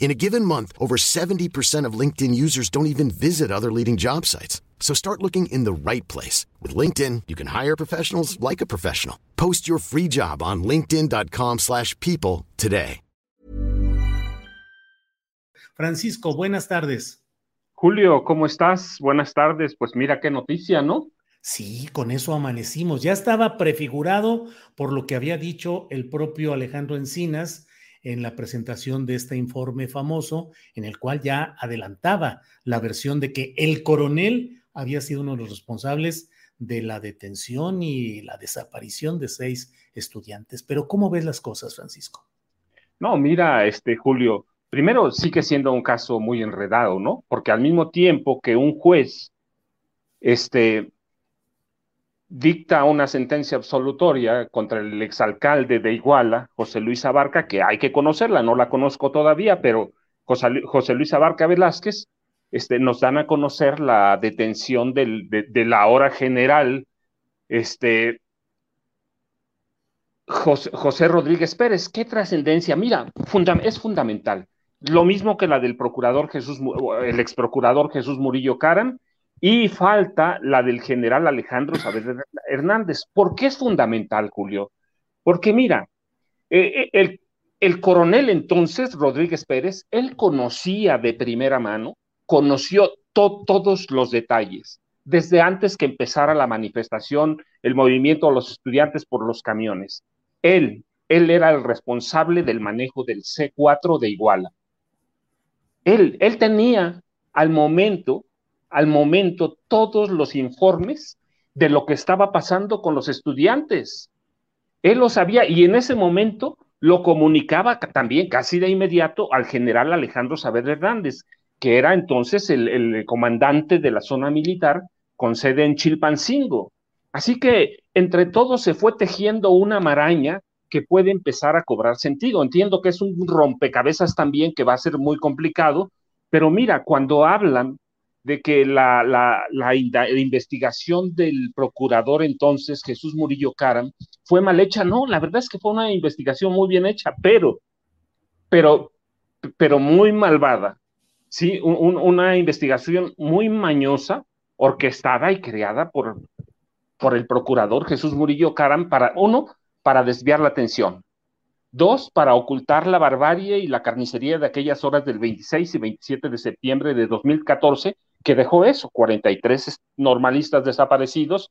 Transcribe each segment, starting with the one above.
In a given month, over 70% of LinkedIn users don't even visit other leading job sites. So start looking in the right place. With LinkedIn, you can hire professionals like a professional. Post your free job on linkedin.com slash people today. Francisco, buenas tardes. Julio, ¿cómo estás? Buenas tardes. Pues mira qué noticia, ¿no? Sí, con eso amanecimos. Ya estaba prefigurado por lo que había dicho el propio Alejandro Encinas en la presentación de este informe famoso, en el cual ya adelantaba la versión de que el coronel había sido uno de los responsables de la detención y la desaparición de seis estudiantes. Pero ¿cómo ves las cosas, Francisco? No, mira, este Julio, primero sigue siendo un caso muy enredado, ¿no? Porque al mismo tiempo que un juez este, dicta una sentencia absolutoria contra el exalcalde de Iguala, José Luis Abarca, que hay que conocerla, no la conozco todavía, pero José, Luis Abarca Velázquez, este, nos dan a conocer la detención del, de, la hora general, este, José, Rodríguez Pérez. ¿Qué trascendencia? Mira, es fundamental. Lo mismo que la del procurador Jesús, el ex procurador Jesús Murillo Caram, y falta la del general Alejandro Saavedra Hernández. ¿Por qué es fundamental, Julio? Porque mira, eh, eh, el, coronel entonces, Rodríguez Pérez, él conocía de primera mano, conoció todos los detalles, desde antes que empezara la manifestación, el movimiento de los estudiantes por los camiones. Él, él era el responsable del manejo del C4 de Iguala. Él, él tenía al momento al momento todos los informes de lo que estaba pasando con los estudiantes. Él lo sabía y en ese momento lo comunicaba también casi de inmediato al general Alejandro Saavedra Hernández, que era entonces el, comandante de la zona militar con sede en Chilpancingo. Así que entre todos se fue tejiendo una maraña que puede empezar a cobrar sentido. Entiendo que es un rompecabezas también que va a ser muy complicado, pero mira, cuando hablan de que la, la, investigación del procurador entonces, Jesús Murillo Caram, fue mal hecha. No, la verdad es que fue una investigación muy bien hecha, pero, pero, pero muy malvada. Sí, una investigación muy mañosa, orquestada y creada por, por el procurador Jesús Murillo Caram para, uno, para desviar la atención. Dos, para ocultar la barbarie y la carnicería de aquellas horas del 26 y 27 de septiembre de 2014, que dejó eso, 43 normalistas desaparecidos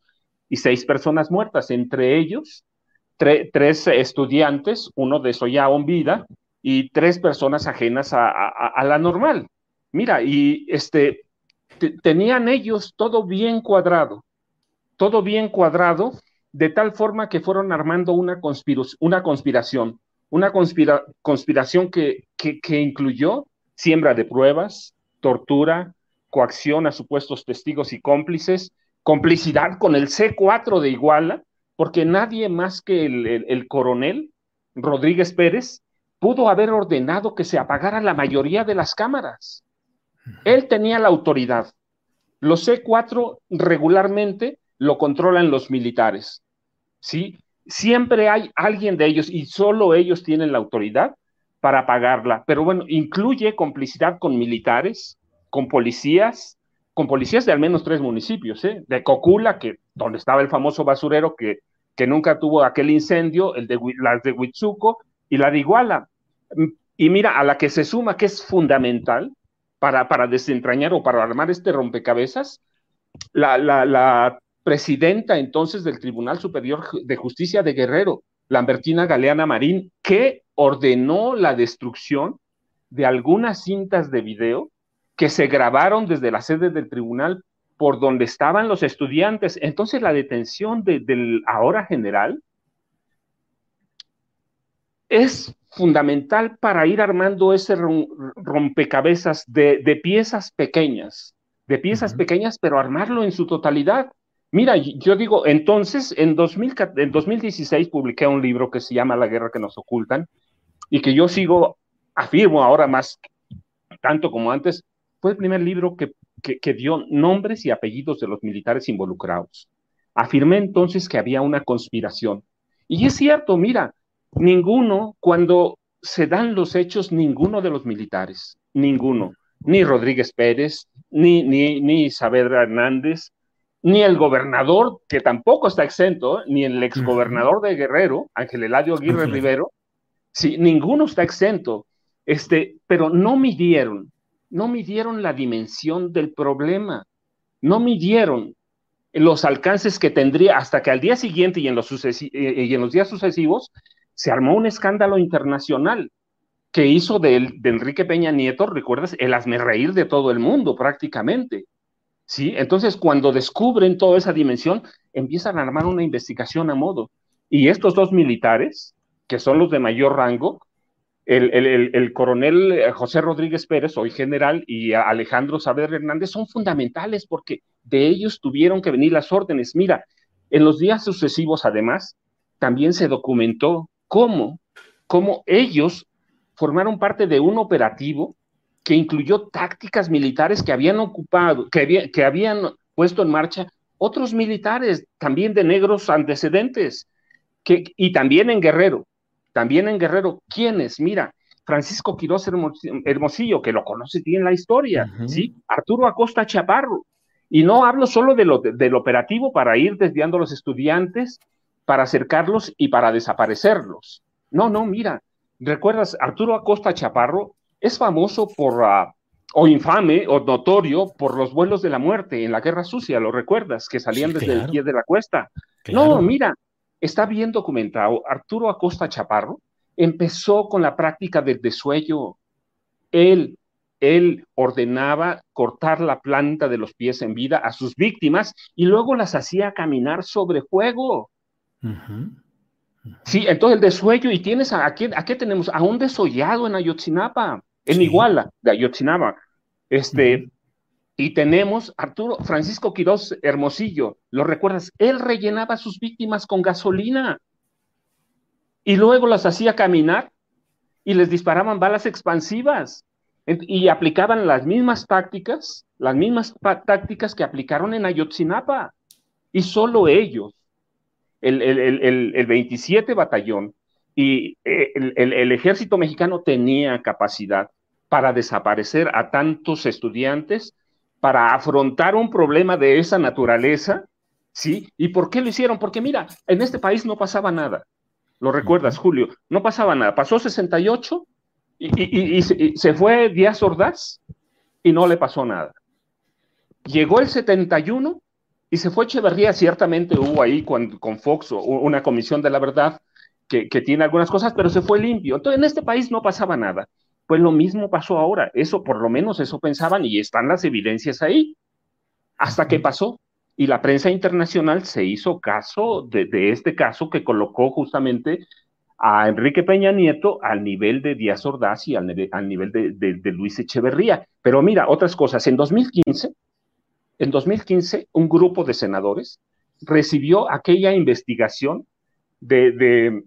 y seis personas muertas, entre ellos tres estudiantes, uno de eso ya aún vida, y tres personas ajenas a, la normal. Mira, y este, tenían ellos todo bien cuadrado, todo bien cuadrado, de tal forma que fueron armando una, una conspiración, una conspiración que, que incluyó siembra de pruebas, tortura, coacción a supuestos testigos y cómplices, complicidad con el C4 de Iguala, porque nadie más que el, coronel Rodríguez Pérez pudo haber ordenado que se apagara la mayoría de las cámaras. Él tenía la autoridad. Los C4 regularmente lo controlan los militares. ¿sí? Siempre hay alguien de ellos y solo ellos tienen la autoridad para apagarla. Pero bueno, incluye complicidad con militares, con policías, con policías de al menos tres municipios, ¿eh? de Cocula, que donde estaba el famoso basurero que, que nunca tuvo aquel incendio, el de las de Huitzuco y la de Iguala. Y mira, a la que se suma que es fundamental, para, para desentrañar o para armar este rompecabezas, la, la, la presidenta entonces del Tribunal Superior de Justicia de Guerrero, Lambertina Galeana Marín, que ordenó la destrucción de algunas cintas de video que se grabaron desde la sede del tribunal por donde estaban los estudiantes. Entonces la detención del ahora general es fundamental para ir armando ese rompecabezas de, piezas pequeñas, de piezas pequeñas, pero armarlo en su totalidad. Mira, yo digo, entonces, en, 2000, en 2016 publiqué un libro que se llama La guerra que nos ocultan y que yo sigo, afirmo ahora más, tanto como antes, fue el primer libro que, que, dio nombres y apellidos de los militares involucrados. Afirmé entonces que había una conspiración. Y es cierto, mira, ninguno, cuando se dan los hechos, ninguno de los militares, ninguno, ni Rodríguez Pérez, ni, ni, ni Hernández, ni el gobernador, que tampoco está exento, ni el exgobernador de Guerrero, Ángel Eladio Aguirre Rivero, sí, ninguno está exento, este, pero no midieron, no midieron la dimensión del problema, no midieron los alcances que tendría hasta que al día siguiente y en los, eh, y en los días sucesivos se armó un escándalo internacional que hizo de, de Enrique Peña Nieto, recuerdas, el reír de todo el mundo prácticamente. ¿Sí? Entonces, cuando descubren toda esa dimensión, empiezan a armar una investigación a modo. Y estos dos militares, que son los de mayor rango, el, coronel eh, José Rodríguez Pérez, hoy general, y Alejandro Saavedra Hernández son fundamentales porque de ellos tuvieron que venir las órdenes. Mira, en los días sucesivos, además, también se documentó cómo, cómo ellos formaron parte de un operativo que incluyó tácticas militares que habían ocupado, que, que habían puesto en marcha otros militares, también de negros antecedentes, que, y también en Guerrero. También en Guerrero, ¿quiénes? Mira, Francisco Quirós Hermosillo, que lo conoce bien la historia, ¿sí? Arturo Acosta Chaparro. Y no hablo solo de lo, del operativo para ir desviando a los estudiantes, para acercarlos y para desaparecerlos. No, no, mira, ¿recuerdas? Arturo Acosta Chaparro es famoso por, uh, o infame, o notorio, por los vuelos de la muerte en la Guerra Sucia, ¿lo recuerdas? Que salían desde el pie de la cuesta. No, mira, está bien documentado. Arturo Acosta Chaparro empezó con la práctica del desuello. Él, él ordenaba cortar la planta de los pies en vida a sus víctimas y luego las hacía caminar sobre fuego. Sí, entonces el desuello, y tienes a, aquí, qué tenemos a un desollado en Ayotzinapa, en Iguala de Ayotzinapa. Este, y tenemos Arturo Francisco Quirós Hermosillo, ¿lo recuerdas? Él rellenaba a sus víctimas con gasolina y luego las hacía caminar y les disparaban balas expansivas y aplicaban las mismas tácticas, las mismas tácticas que aplicaron en Ayotzinapa. Y solo ellos, el, el 27 batallón y eh, el ejército mexicano tenía capacidad para desaparecer a tantos estudiantes para afrontar un problema de esa naturaleza, ¿sí? ¿Y por qué lo hicieron? Porque mira, en este país no pasaba nada. ¿Lo recuerdas, Julio? No pasaba nada. Pasó 68 y, se, fue Díaz Ordaz y no le pasó nada. Llegó el 71 y se fue Echeverría. Ciertamente hubo ahí con, con Fox una comisión de la verdad que, que tiene algunas cosas, pero se fue limpio. Entonces, en este país no pasaba nada. Pues lo mismo pasó ahora, eso por lo menos eso pensaban y están las evidencias ahí. Hasta que pasó y la prensa internacional se hizo caso de, este caso que colocó justamente a Enrique Peña Nieto al nivel de Díaz Ordaz y al, nivel de, Luis Echeverría. Pero mira, otras cosas, en 2015, en 2015 un grupo de senadores recibió aquella investigación de,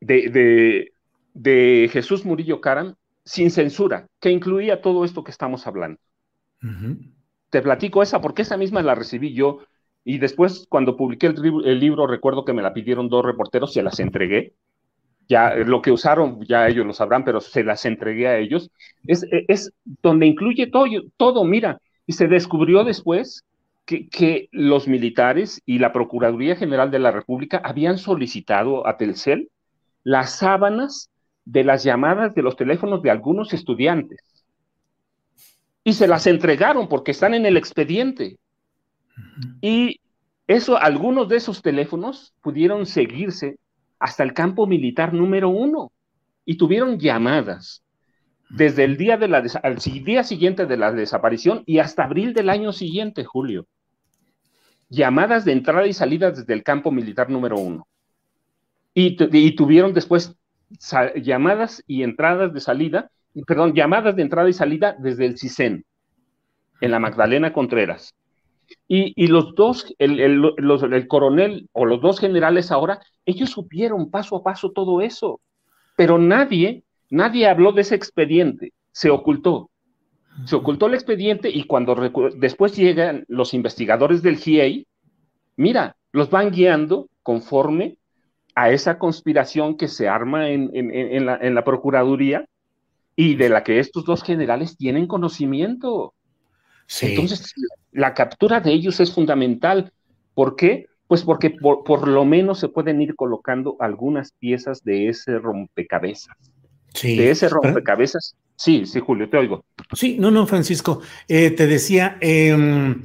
de, de Jesús Murillo Caram sin censura, que incluía todo esto que estamos hablando. Te platico esa porque esa misma la recibí yo y después cuando publiqué el, libro recuerdo que me la pidieron dos reporteros, se las entregué. Ya lo que usaron, ya ellos lo sabrán, pero se las entregué a ellos. Es, es donde incluye todo, todo, mira, y se descubrió después que, que, los militares y la Procuraduría General de la República habían solicitado a Telcel las sábanas de las llamadas de los teléfonos de algunos estudiantes. y se las entregaron porque están en el expediente. Y eso, algunos de esos teléfonos pudieron seguirse hasta el campo militar número uno y tuvieron llamadas desde el día, de la al día siguiente de la desaparición y hasta abril del año siguiente, Julio. Llamadas de entrada y salida desde el campo militar número uno. Y, y tuvieron después llamadas y entradas de salida, perdón, llamadas de entrada y salida desde el CISEN, en la Magdalena Contreras. Y, los dos, el, el, coronel o los dos generales ahora, ellos supieron paso a paso todo eso, pero nadie, nadie habló de ese expediente, se ocultó. Se ocultó el expediente y cuando después llegan los investigadores del GIEI, mira, los van guiando conforme a esa conspiración que se arma en, en, la, en la Procuraduría y de la que estos dos generales tienen conocimiento. Entonces, la captura de ellos es fundamental. ¿Por qué? Pues porque por, lo menos se pueden ir colocando algunas piezas de ese rompecabezas. Sí. De ese rompecabezas. Sí, sí, Julio, te oigo. Sí, no, no, Francisco. Eh, te decía, em,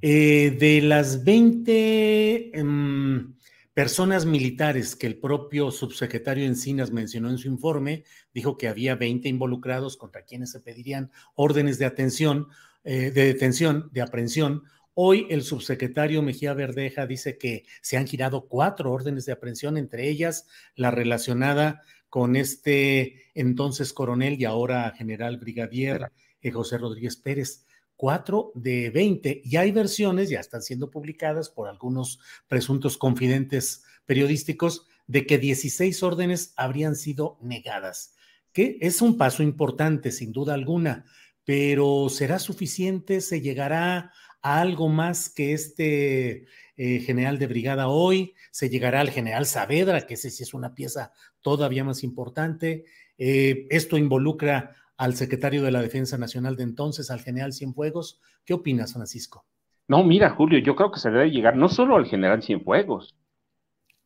eh, de las 20 em, personas militares que el propio subsecretario Encinas mencionó en su informe, dijo que había 20 involucrados contra quienes se pedirían órdenes de atención eh, de detención, de aprehensión. Hoy el subsecretario Mejía Verdeja dice que se han girado cuatro órdenes de aprehensión, entre ellas la relacionada con este entonces coronel y ahora general brigadier eh, José Rodríguez Pérez. Cuatro de veinte. Y hay versiones, ya están siendo publicadas por algunos presuntos confidentes periodísticos, de que 16 órdenes habrían sido negadas, que es un paso importante, sin duda alguna, pero ¿será suficiente? ¿Se llegará a algo más que este eh, general de brigada hoy? ¿Se llegará al general Saavedra, que ese sí es una pieza todavía más importante? Eh, esto involucra al secretario de la Defensa Nacional de entonces, al general Cienfuegos. ¿Qué opinas, Francisco? No, mira, Julio, yo creo que se debe llegar no solo al general Cienfuegos,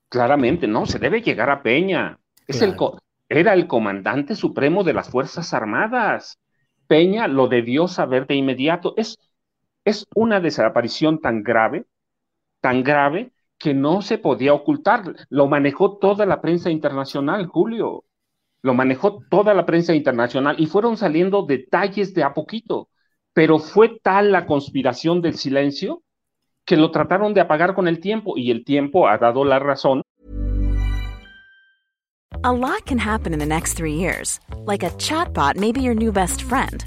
claramente, no, se debe llegar a Peña. Es el, era el comandante supremo de las Fuerzas Armadas. Peña lo debió saber de inmediato. Es, es una desaparición tan grave, tan grave, que no se podía ocultar. Lo manejó toda la prensa internacional, Julio. Lo manejó toda la prensa internacional y fueron saliendo detalles de a poquito. Pero fue tal la conspiración del silencio que lo trataron de apagar con el tiempo y el tiempo ha dado la razón. A lot can happen in the next three years. Like a chatbot may be your new best friend.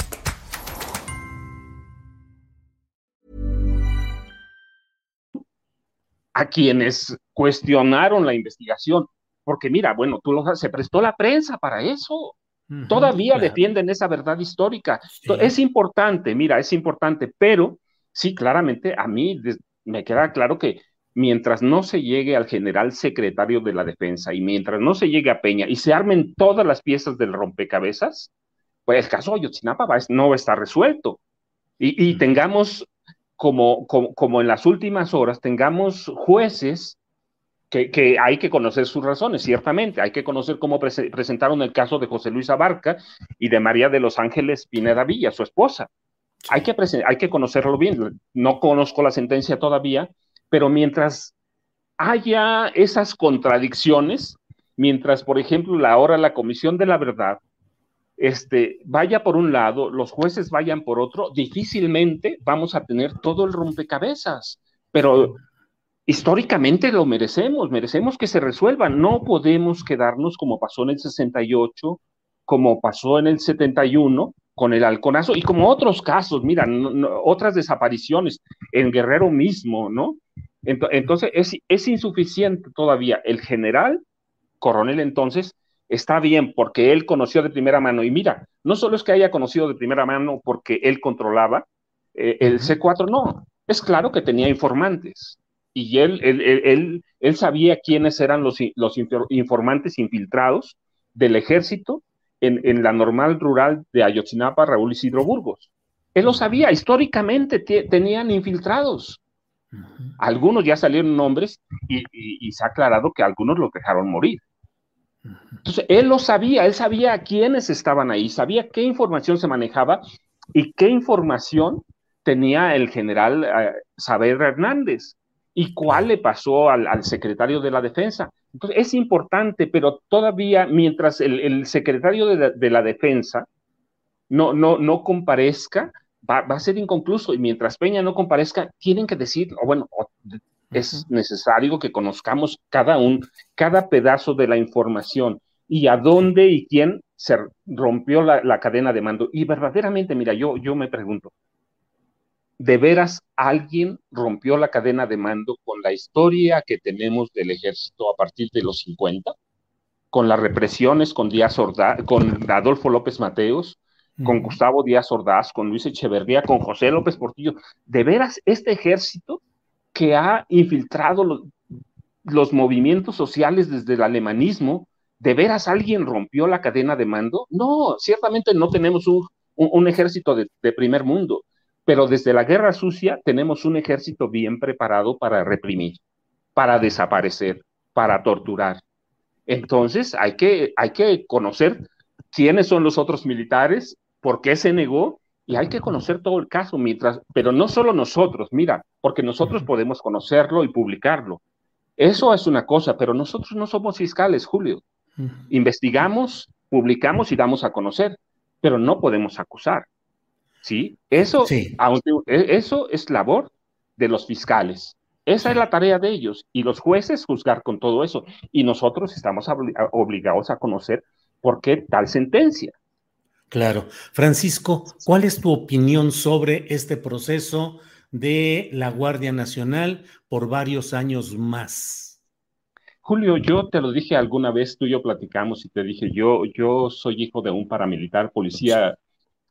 a quienes cuestionaron la investigación, porque mira, bueno, tú lo, se prestó la prensa para eso. Todavía defienden esa verdad histórica. Es importante, mira, es importante, pero sí, claramente a mí me queda claro que mientras no se llegue al general secretario de la defensa y mientras no se llegue a Peña y se armen todas las piezas del rompecabezas, pues el caso Ayotzinapa va, no va a estar resuelto. Y, y tengamos como, como, en las últimas horas tengamos jueces que, hay que conocer sus razones, ciertamente, hay que conocer cómo presentaron el caso de José Luis Abarca y de María de los Ángeles Pineda Villa, su esposa. Hay que, hay que conocerlo bien, no conozco la sentencia todavía, pero mientras haya esas contradicciones, mientras, por ejemplo, ahora la Comisión de la Verdad este, vaya por un lado, los jueces vayan por otro, difícilmente vamos a tener todo el rompecabezas. Pero históricamente lo merecemos, merecemos que se resuelva. No podemos quedarnos como pasó en el 68, como pasó en el 71 con el halconazo y como otros casos, mira, otras desapariciones en Guerrero mismo, ¿no? Entonces es, es insuficiente todavía. El general, coronel entonces, está bien porque él conoció de primera mano. Y mira, no solo es que haya conocido de primera mano porque él controlaba eh, el C4, no, es claro que tenía informantes y él, él, él, sabía quiénes eran los, los informantes infiltrados del ejército en, en, la normal rural de Ayotzinapa, Raúl Isidro Burgos. Él lo sabía, históricamente tenían infiltrados. Algunos ya salieron nombres y, y, se ha aclarado que algunos los dejaron morir. Entonces, él lo sabía, él sabía quiénes estaban ahí, sabía qué información se manejaba y qué información tenía el general eh, Saber Hernández y cuál le pasó al, secretario de la defensa. Entonces, es importante, pero todavía mientras el, secretario de la, defensa no, no, no comparezca, va, a ser inconcluso y mientras Peña no comparezca, tienen que decir, o bueno, es necesario que conozcamos cada un, cada pedazo de la información y a dónde y quién se rompió la, la cadena de mando. Y verdaderamente, mira, yo, yo me pregunto, de veras alguien rompió la cadena de mando con la historia que tenemos del ejército a partir de los 50, con las represiones con Díaz Ordaz, con Adolfo López Mateos, con Gustavo Díaz Ordaz, con Luis Echeverría, con José López Portillo. De veras, este ejército que ha infiltrado los, movimientos sociales desde el alemanismo, ¿de veras alguien rompió la cadena de mando? No, ciertamente no tenemos un, un, ejército de, de primer mundo pero desde la guerra sucia tenemos un ejército bien preparado para reprimir, para desaparecer, para torturar. Entonces hay que, hay que conocer quiénes son los otros militares, por qué se negó, y hay que conocer todo el caso, mientras, pero no solo nosotros, mira, porque nosotros podemos conocerlo y publicarlo. Eso es una cosa, pero nosotros no somos fiscales, Julio. Investigamos, publicamos y damos a conocer, pero no podemos acusar. ¿sí? Eso, e, eso es labor de los fiscales. Esa es la tarea de ellos y los jueces juzgar con todo eso. Y nosotros estamos obligados a conocer por qué tal sentencia. Claro. Francisco, ¿cuál es tu opinión sobre este proceso de la Guardia Nacional por varios años más? Julio, yo te lo dije alguna vez, tú y yo platicamos y te dije, yo, yo soy hijo de un paramilitar, policía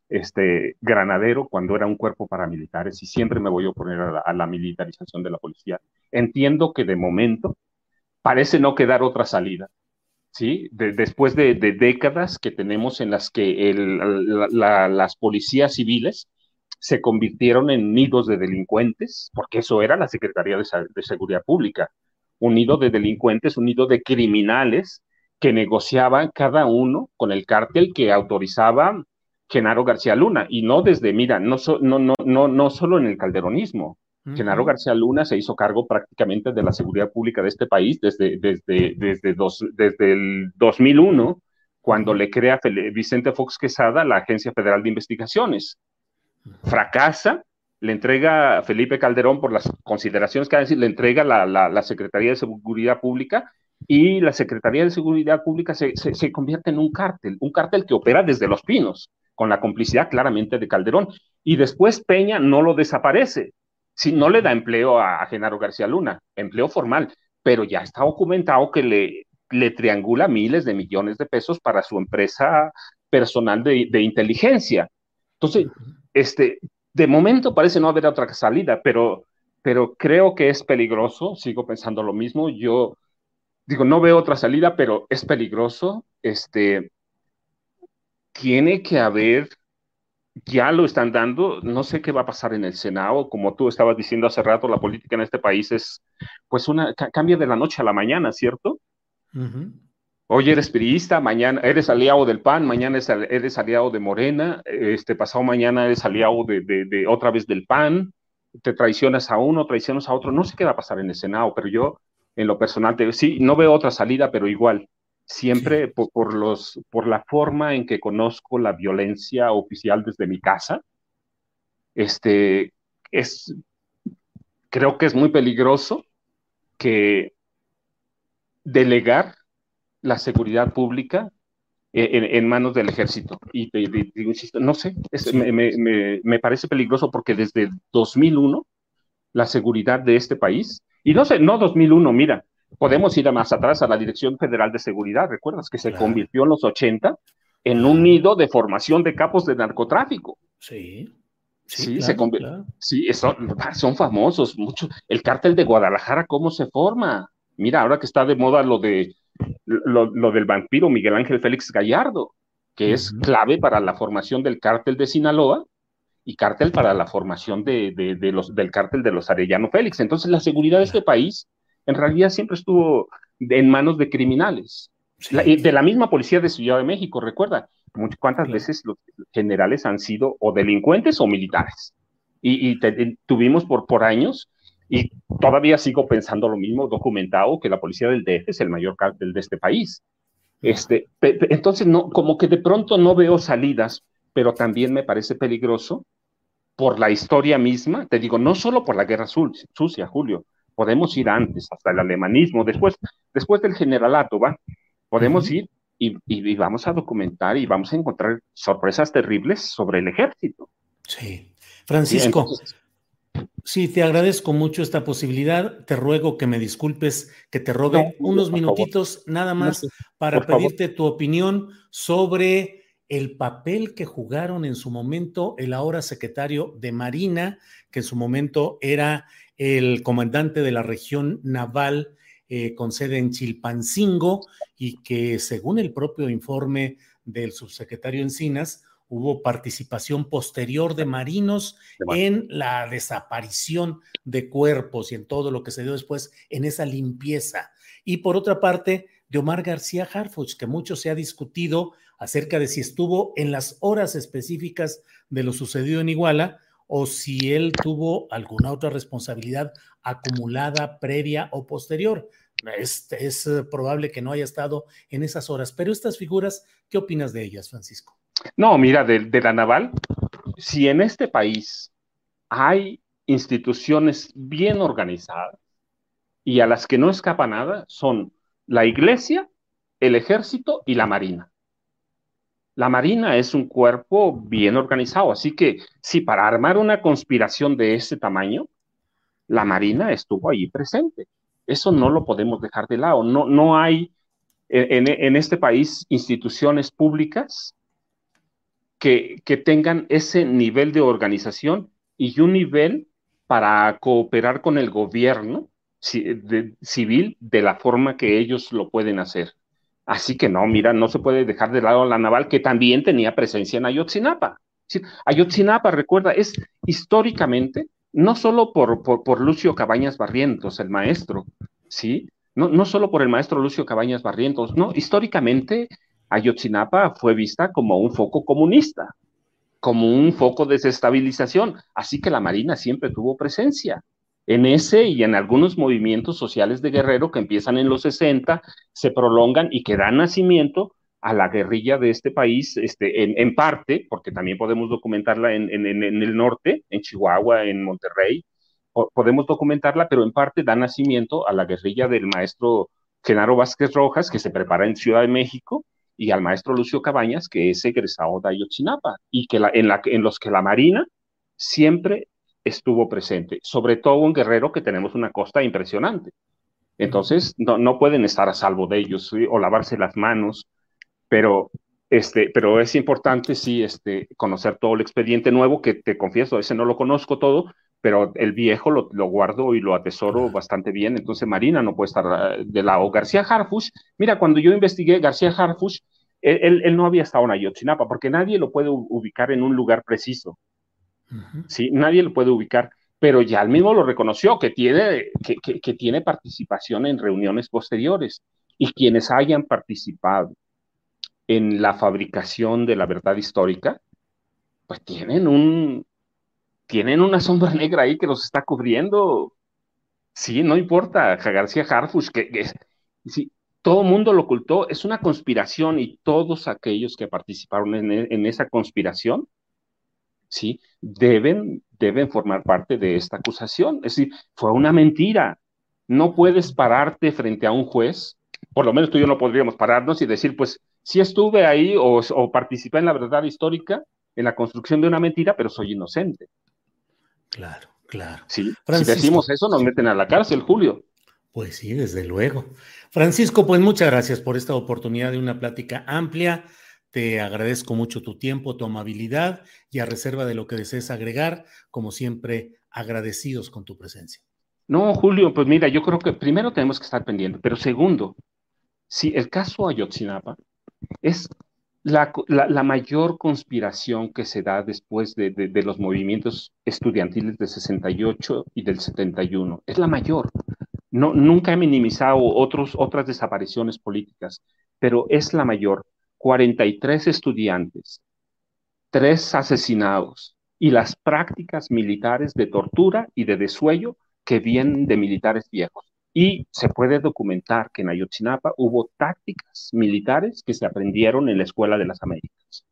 este, granadero cuando era un cuerpo paramilitares y siempre me voy a oponer a la, militarización de la policía. Entiendo que de momento parece no quedar otra salida. ¿Sí? después de, décadas que tenemos en las que las policías civiles se convirtieron en nidos de delincuentes, porque eso era la Secretaría de, de Seguridad Pública, un nido de delincuentes, un nido de criminales que negociaban cada uno con el cártel que autorizaba Genaro García Luna, y no desde, mira, no, no, no, no, no solo en el calderonismo. Genaro García Luna se hizo cargo prácticamente de la seguridad pública de este país desde, desde, desde, dos, desde el 2001, cuando le crea Vicente Fox Quesada la Agencia Federal de Investigaciones. Fracasa, le entrega a Felipe Calderón por las consideraciones que decir, le entrega la, la, Secretaría de Seguridad Pública y la Secretaría de Seguridad Pública se, se, se, convierte en un cártel, un cártel que opera desde Los Pinos con la complicidad claramente de Calderón. Y después Peña no lo desaparece, si no le da empleo a, Genaro García Luna, empleo formal, pero ya está documentado que le, le triangula miles de millones de pesos para su empresa personal de, inteligencia. Entonces, este, de momento parece no haber otra salida, pero, pero creo que es peligroso, sigo pensando lo mismo, yo digo, no veo otra salida, pero es peligroso, este, tiene que haber, ya lo están dando, no sé qué va a pasar en el Senado, como tú estabas diciendo hace rato, la política en este país es, pues, una, cambia de la noche a la mañana, ¿cierto? Hoy eres periodista, mañana eres aliado del PAN, mañana eres aliado de Morena, este pasado mañana eres aliado de, de, otra vez del PAN, te traicionas a uno, traicionas a otro, no sé qué va a pasar en el Senado, pero yo en lo personal te, sí, no veo otra salida, pero igual, siempre por, los, por la forma en que conozco la violencia oficial desde mi casa, este, es, creo que es muy peligroso que delegar la seguridad pública en, manos del ejército. Y te digo, insisto, no sé, me, parece peligroso porque desde 2001 la seguridad de este país, y no sé, no 2001, mira, podemos ir más atrás a la Dirección Federal de Seguridad, ¿recuerdas que se convirtió en los 80 en un nido de formación de capos de narcotráfico? Sí. Sí, se sí son, son famosos, mucho. El cártel de Guadalajara, ¿cómo se forma? Mira, ahora que está de moda lo de lo, del vampiro Miguel Ángel Félix Gallardo, que es clave para la formación del cártel de Sinaloa y cártel para la formación de, los, del cártel de los Arellano Félix. Entonces, la seguridad de este país en realidad siempre estuvo en manos de criminales. de la misma policía de Ciudad de México, recuerda, cuántas veces los generales han sido o delincuentes o militares. Y, tuvimos por, por años y todavía sigo pensando lo mismo, documentado, que la policía del DF es el mayor cártel de este país. Este, entonces, no, como que de pronto no veo salidas, pero también me parece peligroso por la historia misma. Te digo, no solo por la guerra sucia, Julio, podemos ir antes, hasta el alemanismo, después, después del generalato, ¿va? Podemos ir y, y, vamos a documentar y vamos a encontrar sorpresas terribles sobre el ejército. Sí. Francisco, Sí, te agradezco mucho esta posibilidad. Te ruego que me disculpes, que te rogue unos minutitos nada más para pedirte tu opinión sobre el papel que jugaron en su momento el ahora secretario de Marina, que en su momento era el comandante de la región naval eh, con sede en Chilpancingo y que según el propio informe del subsecretario Encinas, hubo participación posterior de marinos en la desaparición de cuerpos y en todo lo que se dio después en esa limpieza. Y por otra parte, de Omar García Harfuch, que mucho se ha discutido acerca de si estuvo en las horas específicas de lo sucedido en Iguala o si él tuvo alguna otra responsabilidad acumulada previa o posterior. Es, es probable que no haya estado en esas horas, pero estas figuras, ¿qué opinas de ellas, Francisco? No, mira, de, la naval, si en este país hay instituciones bien organizadas y a las que no escapa nada, son la iglesia, el ejército y la marina. La marina es un cuerpo bien organizado, así que si para armar una conspiración de ese tamaño, la marina estuvo ahí presente. Eso no lo podemos dejar de lado. No, no hay en este país instituciones públicas que, tengan ese nivel de organización y un nivel para cooperar con el gobierno civil de la forma que ellos lo pueden hacer. Así que no, mira, no se puede dejar de lado la naval que también tenía presencia en Ayotzinapa. Ayotzinapa, recuerda, es históricamente, no solo por, por, Lucio Cabañas Barrientos, el maestro, ¿sí? No, no solo por el maestro Lucio Cabañas Barrientos, no, históricamente Ayotzinapa fue vista como un foco comunista, como un foco de desestabilización, así que la Marina siempre tuvo presencia en ese y en algunos movimientos sociales de Guerrero que empiezan en los 60, se prolongan y que dan nacimiento a la guerrilla de este país, este, en, parte, porque también podemos documentarla en, el norte, en Chihuahua, en Monterrey, podemos documentarla, pero en parte da nacimiento a la guerrilla del maestro Genaro Vázquez Rojas, que se prepara en Ciudad de México, y al maestro Lucio Cabañas, que es egresado de Ayotzinapa, y que en, la, en los que la Marina siempre estuvo presente, sobre todo en Guerrero, que tenemos una costa impresionante. Entonces, no, no pueden estar a salvo de ellos o lavarse las manos, pero, este, pero es importante, sí, este, conocer todo el expediente nuevo, que te confieso, ese no lo conozco todo, pero el viejo lo, lo, guardo y lo atesoro bastante bien, entonces Marina no puede estar ah, de lado. García Harfush, mira, cuando yo investigué García Harfush, él, él, no había estado en Ayotzinapa, porque nadie lo puede ubicar en un lugar preciso, ¿sí? Nadie lo puede ubicar, pero ya él mismo lo reconoció, que tiene, que, tiene participación en reuniones posteriores, y quienes hayan participado en la fabricación de la verdad histórica, pues tienen un, tienen una sombra negra ahí que los está cubriendo. Sí, no importa, García Harfush, que, que todo el mundo lo ocultó, es una conspiración y todos aquellos que participaron en, esa conspiración, sí, deben, deben formar parte de esta acusación. Es decir, fue una mentira. No puedes pararte frente a un juez, por lo menos tú y yo no podríamos pararnos y decir, pues, sí estuve ahí o, o participé en la verdad histórica, en la construcción de una mentira, pero soy inocente. Claro, claro. Sí, si decimos eso, nos meten a la cárcel, Julio. Pues sí, desde luego. Francisco, pues muchas gracias por esta oportunidad de una plática amplia. Te agradezco mucho tu tiempo, tu amabilidad y a reserva de lo que desees agregar, como siempre, agradecidos con tu presencia. No, Julio, pues mira, yo creo que primero tenemos que estar pendientes, pero segundo, si el caso Ayotzinapa es la, mayor conspiración que se da después de, de, los movimientos estudiantiles del 68 y del 71, es la mayor. No, nunca he minimizado otros, otras desapariciones políticas, pero es la mayor. 43 estudiantes, tres asesinados y las prácticas militares de tortura y de desuello que vienen de militares viejos. Y se puede documentar que en Ayotzinapa hubo tácticas militares que se aprendieron en la Escuela de las Américas.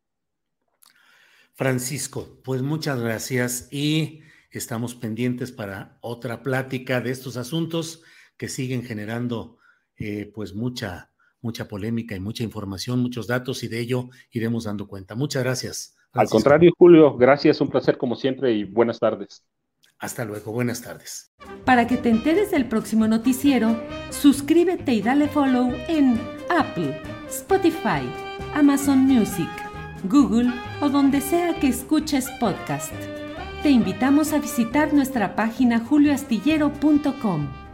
Francisco, pues muchas gracias y estamos pendientes para otra plática de estos asuntos que siguen generando eh, pues mucha, mucha polémica y mucha información, muchos datos y de ello iremos dando cuenta. Muchas gracias. Al contrario, Julio, gracias, un placer como siempre y buenas tardes. Hasta luego, buenas tardes. Para que te enteres del próximo noticiero, suscríbete y dale follow en Apple, Spotify, Amazon Music, Google o donde sea que escuches podcast. Te invitamos a visitar nuestra página julioastillero.com.